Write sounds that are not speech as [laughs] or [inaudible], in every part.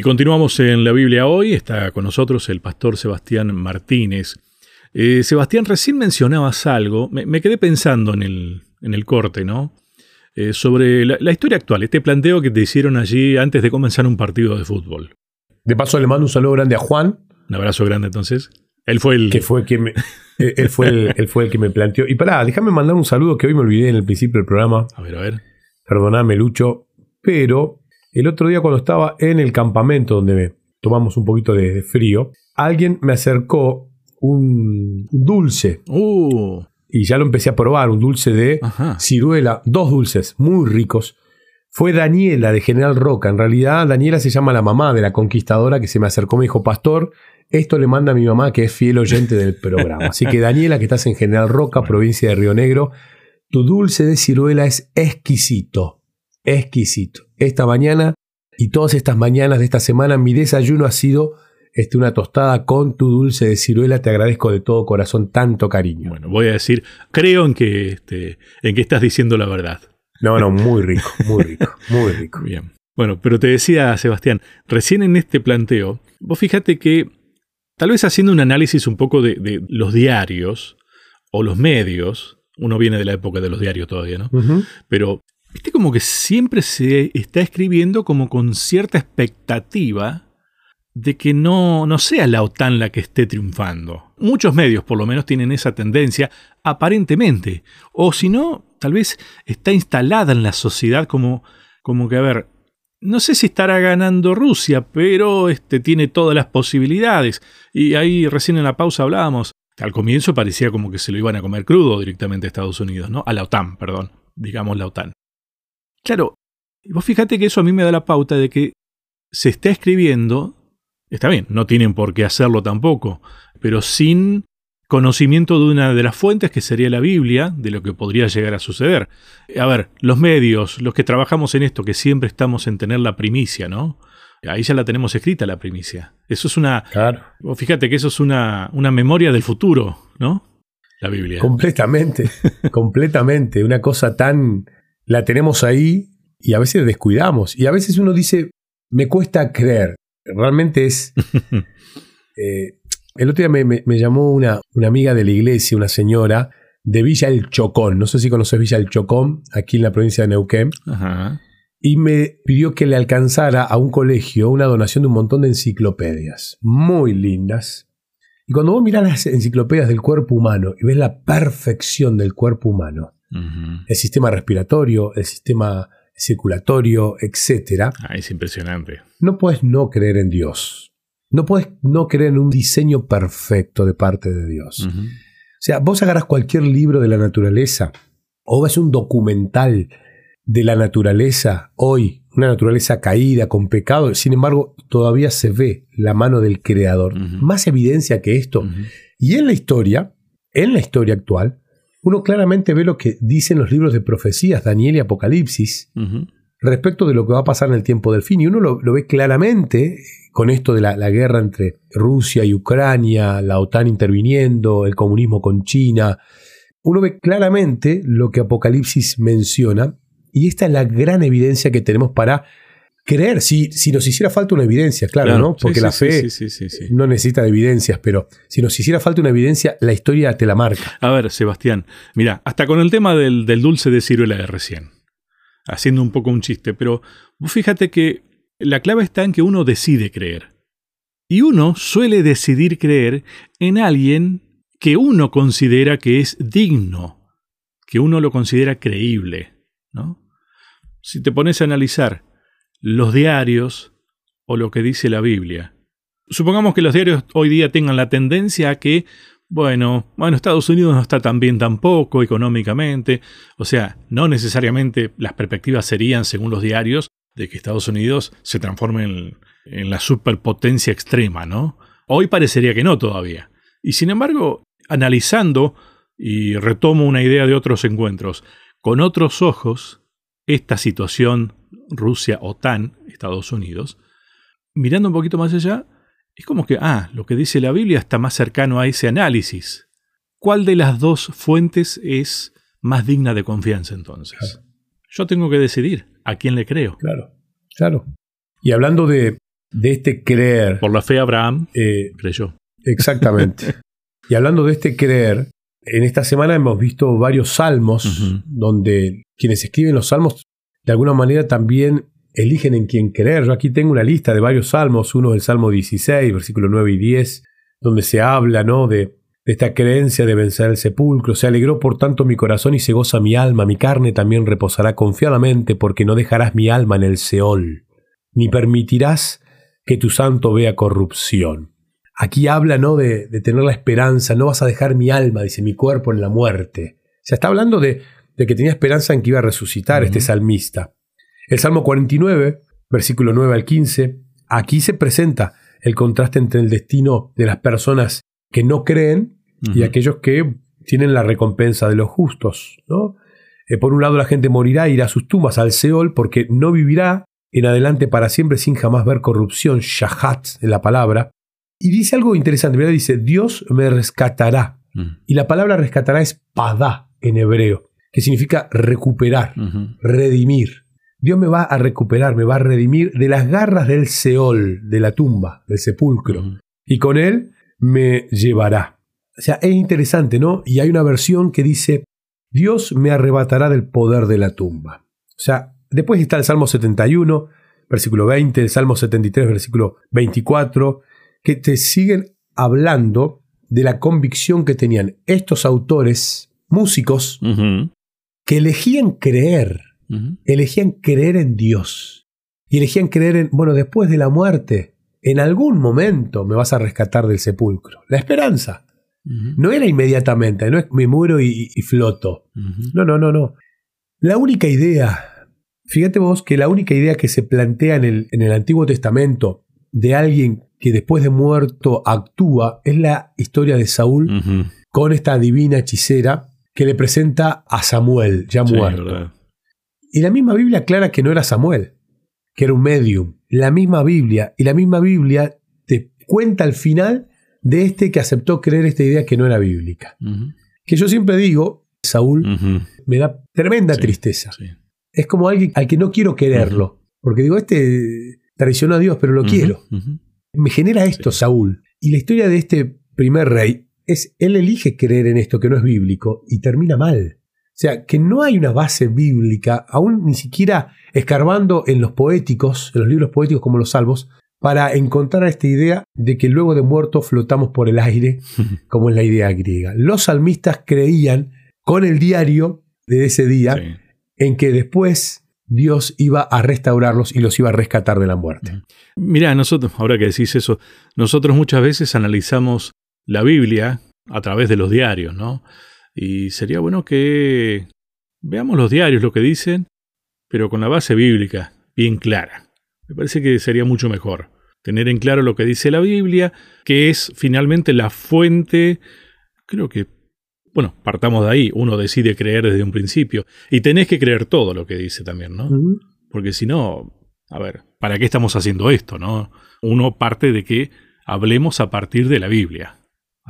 Y continuamos en la Biblia hoy. Está con nosotros el pastor Sebastián Martínez. Eh, Sebastián, recién mencionabas algo. Me, quedé pensando en el, en el corte, ¿no? Eh, sobre la, la, historia actual, este planteo que te hicieron allí antes de comenzar un partido de fútbol. De paso, le mando un saludo grande a Juan. Un abrazo grande entonces. Él fue el. Que fue quien me, él, fue el, él fue el que me planteó. Y pará, déjame mandar un saludo que hoy me olvidé en el principio del programa. A ver, a ver. Perdóname, Lucho. Pero el otro día, cuando estaba en el campamento donde tomamos un poquito de, frío, alguien me acercó un dulce. Uh. Y ya lo empecé a probar, un dulce de ciruela, dos dulces muy ricos. Fue Daniela de General Roca. En realidad, Daniela se llama la mamá de la conquistadora que se me acercó. Me dijo, Pastor, esto le manda a mi mamá que es fiel oyente del programa. Así que Daniela, que estás en General Roca, provincia de Río Negro, tu dulce de ciruela es exquisito. Exquisito. Esta mañana y todas estas mañanas de esta semana mi desayuno ha sido este, una tostada con tu dulce de ciruela. Te agradezco de todo corazón tanto cariño. Bueno, voy a decir, creo en que, este, en que estás diciendo la verdad. No, no, muy rico, muy rico, muy rico. [laughs] Bien. Bueno, pero te decía, Sebastián, recién en este planteo, vos fíjate que Tal vez haciendo un análisis un poco de, los diarios o los medios, uno viene de la época de los diarios todavía, ¿no? Pero, viste como que siempre se está escribiendo como con cierta expectativa de que no, no sea la OTAN la que esté triunfando. Muchos medios por lo menos tienen esa tendencia, aparentemente. O si no, tal vez está instalada en la sociedad como, como que, a ver, no sé si estará ganando Rusia, pero este, tiene todas las posibilidades. Y ahí recién en la pausa hablábamos. Al comienzo parecía como que se lo iban a comer crudo directamente a Estados Unidos, ¿no? A la OTAN, perdón. Digamos la OTAN. Claro, vos fíjate que eso a mí me da la pauta de que se está escribiendo. Está bien, no tienen por qué hacerlo tampoco, pero sin conocimiento de una de las fuentes que sería la Biblia, de lo que podría llegar a suceder. A ver, los medios, los que trabajamos en esto, que siempre estamos en tener la primicia, ¿no? Ahí ya la tenemos escrita la primicia. Eso es una... Claro. Fíjate que eso es una, una memoria del futuro, ¿no? La Biblia. Completamente, completamente. Una cosa tan... La tenemos ahí y a veces descuidamos. Y a veces uno dice, me cuesta creer. Realmente es... [laughs] Eh, el otro día me, llamó una, una, amiga de la iglesia, una señora de Villa El Chocón. No sé si conoces Villa El Chocón, aquí en la provincia de Neuquén. Y me pidió que le alcanzara a un colegio una donación de un montón de enciclopedias. Muy lindas. Y cuando vos mirás las enciclopedias del cuerpo humano y ves la perfección del cuerpo humano, el sistema respiratorio, el sistema circulatorio, etc. Ah, es impresionante. No puedes no creer en Dios. No puedes no creer en un diseño perfecto de parte de Dios. O sea, vos agarras cualquier libro de la naturaleza o ves un documental de la naturaleza hoy, una naturaleza caída, con pecado, sin embargo, todavía se ve la mano del Creador. Más evidencia que esto. Y en la historia, en la historia actual, uno claramente ve lo que dicen los libros de profecías, Daniel y Apocalipsis, respecto de lo que va a pasar en el tiempo del fin. Y uno lo, lo ve claramente con esto de la, guerra entre Rusia y Ucrania, la OTAN interviniendo, el comunismo con China, uno ve claramente lo que Apocalipsis menciona y esta es la gran evidencia que tenemos para creer. Si, si nos hiciera falta una evidencia, claro, ¿no? Porque la fe no necesita de evidencias, pero si nos hiciera falta una evidencia, la historia te la marca. A ver, Sebastián, mira, hasta con el tema del, del dulce de ciruela de recién, haciendo un poco un chiste, pero vos fíjate que la clave está en que uno decide creer. Y uno suele decidir creer en alguien que uno considera que es digno, que uno lo considera creíble. ¿no? Si te pones a analizar los diarios o lo que dice la Biblia, supongamos que los diarios hoy día tengan la tendencia a que, bueno, bueno, Estados Unidos no está tan bien tampoco económicamente, o sea, no necesariamente las perspectivas serían, según los diarios, de que Estados Unidos se transforme en, en la superpotencia extrema, ¿no? Hoy parecería que no todavía. Y sin embargo, analizando, y retomo una idea de otros encuentros, con otros ojos, esta situación Rusia-OTAN, Estados Unidos, mirando un poquito más allá, es como que, ah, lo que dice la Biblia está más cercano a ese análisis. ¿Cuál de las dos fuentes es más digna de confianza entonces? Yo tengo que decidir a quién le creo. Claro, claro. Y hablando de, de este creer. Por la fe Abraham eh, creyó. Exactamente. [laughs] y hablando de este creer, en esta semana hemos visto varios salmos donde quienes escriben los salmos de alguna manera también eligen en quién creer. Yo aquí tengo una lista de varios salmos, uno del Salmo 16, versículo 9 y 10, donde se habla ¿no? de, esta creencia de vencer el sepulcro. Se alegró por tanto mi corazón y se goza mi alma, mi carne también reposará confiadamente porque no dejarás mi alma en el Seol, ni permitirás que tu santo vea corrupción. Aquí habla ¿no? de, de tener la esperanza, no vas a dejar mi alma, dice mi cuerpo en la muerte. Se está hablando de, de que tenía esperanza en que iba a resucitar este salmista. El Salmo 49, versículo 9 al 15, aquí se presenta el contraste entre el destino de las personas que no creen y aquellos que tienen la recompensa de los justos. ¿no? Eh, por un lado, la gente morirá e irá a sus tumbas al Seol porque no vivirá en adelante para siempre sin jamás ver corrupción, shahat en la palabra. Y dice algo interesante, ¿verdad? Dice, Dios me rescatará. Y la palabra rescatará es padá en hebreo, que significa recuperar, redimir. Dios me va a recuperar, me va a redimir de las garras del Seol, de la tumba, del sepulcro y con él me llevará. O sea, es interesante, ¿no? Y hay una versión que dice, Dios me arrebatará del poder de la tumba. O sea, después está el Salmo 71, versículo 20, el Salmo 73, versículo 24, que te siguen hablando de la convicción que tenían estos autores, músicos. Que elegían creer, elegían creer en Dios. Y elegían creer en, bueno, después de la muerte, en algún momento me vas a rescatar del sepulcro. La esperanza. No era inmediatamente, no es me muero y, y floto. No, no, no, no. La única idea, fíjate vos que la única idea que se plantea en el, en el Antiguo Testamento de alguien que después de muerto actúa es la historia de Saúl con esta divina hechicera que le presenta a Samuel, ya Sí, muerto. verdad. Y la misma Biblia aclara que no era Samuel, que era un medium. La misma Biblia. Y la misma Biblia te cuenta al final de este que aceptó creer esta idea que no era bíblica. Que yo siempre digo, Saúl, me da tremenda Sí, tristeza. sí. Es como alguien al que no quiero quererlo. Porque digo, este traicionó a Dios, pero lo quiero. Me genera esto, Saúl. Y la historia de este primer rey es, él elige creer en esto que no es bíblico y termina mal. O sea, que no hay una base bíblica, aún ni siquiera escarbando en los poéticos, en los libros poéticos como los salvos, para encontrar esta idea de que luego de muerto flotamos por el aire, [laughs] como es la idea griega. Los salmistas creían con el diario de ese día Sí. en que después Dios iba a restaurarlos y los iba a rescatar de la muerte. Mira, nosotros, ahora que decís eso, nosotros muchas veces analizamos la Biblia a través de los diarios, ¿no? Y sería bueno que veamos los diarios, lo que dicen, pero con la base bíblica bien clara. Me parece que sería mucho mejor tener en claro lo que dice la Biblia, que es finalmente la fuente, creo que, bueno, partamos de ahí, uno decide creer desde un principio, y tenés que creer todo lo que dice también, ¿no? Porque si no, a ver, ¿para qué estamos haciendo esto, no? Uno parte de que hablemos a partir de la Biblia.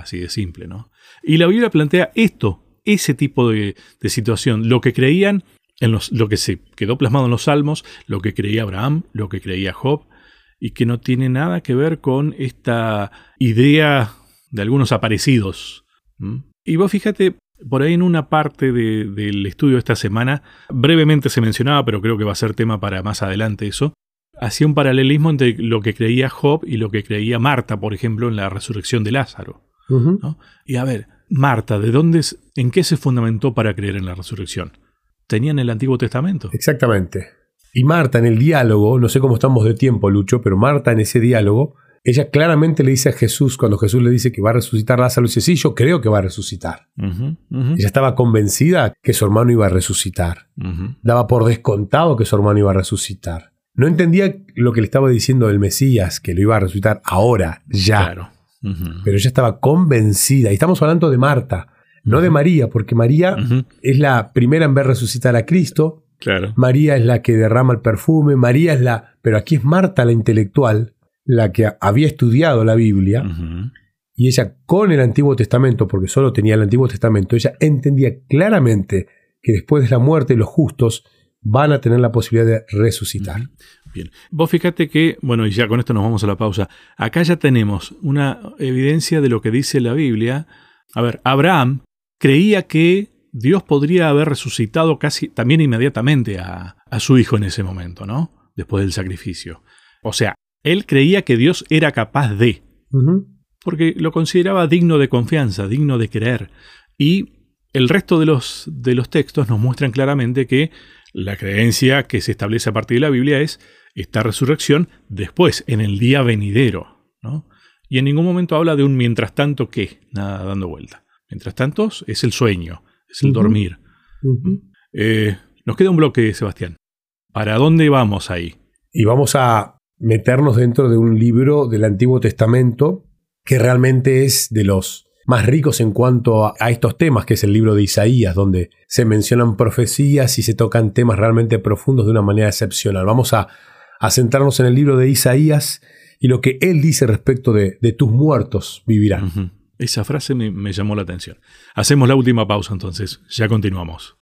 Así de simple, ¿no? Y la Biblia plantea esto, ese tipo de, situación, lo que creían, en lo que se quedó plasmado en los Salmos, lo que creía Abraham, lo que creía Job, y que no tiene nada que ver con esta idea de algunos aparecidos. Y vos fíjate, por ahí en una parte de- del estudio de esta semana, brevemente se mencionaba, pero creo que va a ser tema para más adelante eso, hacía un paralelismo entre lo que creía Job y lo que creía Marta, por ejemplo, en la resurrección de Lázaro. Y a ver, Marta, ¿de dónde, es- en qué se fundamentó para creer en la resurrección? Tenían el Antiguo Testamento. Exactamente. Y Marta en el diálogo, no sé cómo estamos de tiempo, Lucho, pero Marta en ese diálogo, ella claramente le dice a Jesús, cuando Jesús le dice que va a resucitar Lázaro, dice, sí, yo creo que va a resucitar. Ella estaba convencida que su hermano iba a resucitar. Daba por descontado que su hermano iba a resucitar. No entendía lo que le estaba diciendo el Mesías, que lo iba a resucitar ahora, ya. Claro. Pero ella estaba convencida. Y estamos hablando de Marta, no de. María, porque María es la primera en ver resucitar a Cristo. Claro. María es la que derrama el perfume, María es la... Pero aquí es Marta la intelectual, la que había estudiado la Biblia, y ella con el Antiguo Testamento, porque solo tenía el Antiguo Testamento, ella entendía claramente que después de la muerte los justos van a tener la posibilidad de resucitar. Bien, vos fíjate que, bueno, y ya con esto nos vamos a la pausa, acá ya tenemos una evidencia de lo que dice la Biblia. A ver, Abraham creía que Dios podría haber resucitado casi también inmediatamente a, su hijo en ese momento, ¿no? Después del sacrificio. O sea, él creía que Dios era capaz de, porque lo consideraba digno de confianza, digno de creer. Y el resto de los, de los textos nos muestran claramente que la creencia que se establece a partir de la Biblia es esta resurrección después, en el día venidero. ¿no? Y en ningún momento habla de un mientras tanto que, nada dando vuelta. Mientras tanto es el sueño, es el dormir. Eh, nos queda un bloque, Sebastián. ¿Para dónde vamos ahí? Y vamos a meternos dentro de un libro del Antiguo Testamento que realmente es de los más ricos en cuanto a, estos temas, que es el libro de Isaías, donde se mencionan profecías y se tocan temas realmente profundos de una manera excepcional. Vamos a, centrarnos en el libro de Isaías y lo que él dice respecto de, tus muertos vivirán. Esa frase me, me llamó la atención. Hacemos la última pausa entonces, ya continuamos.